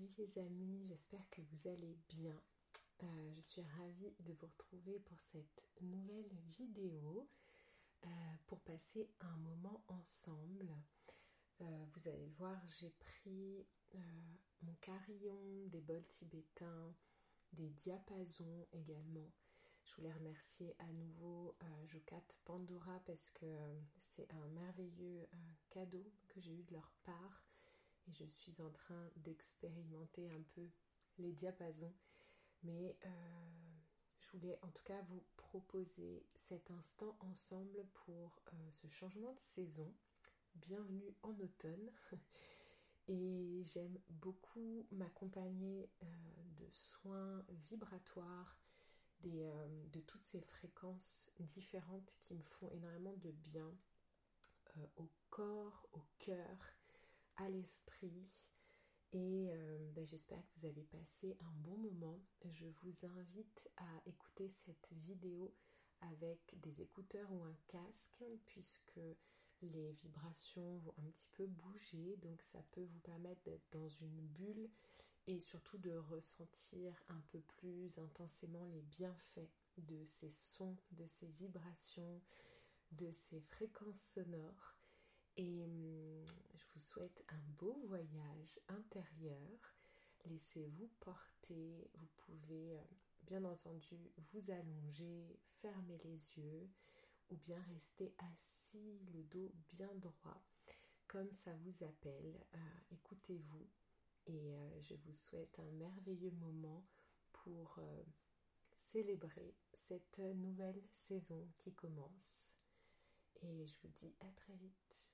Salut les amis, j'espère que vous allez bien. Euh, je suis ravie de vous retrouver pour cette nouvelle vidéo euh, pour passer un moment ensemble. Euh, vous allez le voir, j'ai pris mon carillon, des bols tibétains, des diapasons également. Je voulais remercier à nouveau Jocat Pandora parce que c'est un merveilleux cadeau que j'ai eu de leur part et je suis en train d'expérimenter un peu les diapasons. Mais euh, je voulais en tout cas vous proposer cet instant ensemble pour euh, ce changement de saison. Bienvenue en automne. Et j'aime beaucoup m'accompagner euh, de soins vibratoires, de toutes ces fréquences différentes qui me font énormément de bien au corps, au cœur à l'esprit. Et euh, ben, j'espère que vous avez passé un bon moment. Je vous invite à écouter cette vidéo avec des écouteurs ou un casque puisque les vibrations vont un petit peu bouger donc ça peut vous permettre d'être dans une bulle et surtout de ressentir un peu plus intensément les bienfaits de ces sons, de ces vibrations, de ces fréquences sonores et hum, je vous souhaite un beau voyage intérieur. Laissez-vous porter. Vous pouvez euh, bien entendu vous allonger, fermer les yeux ou bien rester assis, le dos bien droit, comme ça vous appelle. Euh, écoutez-vous et euh, je vous souhaite un merveilleux moment pour célébrer cette nouvelle saison qui commence. Et je vous dis à très vite.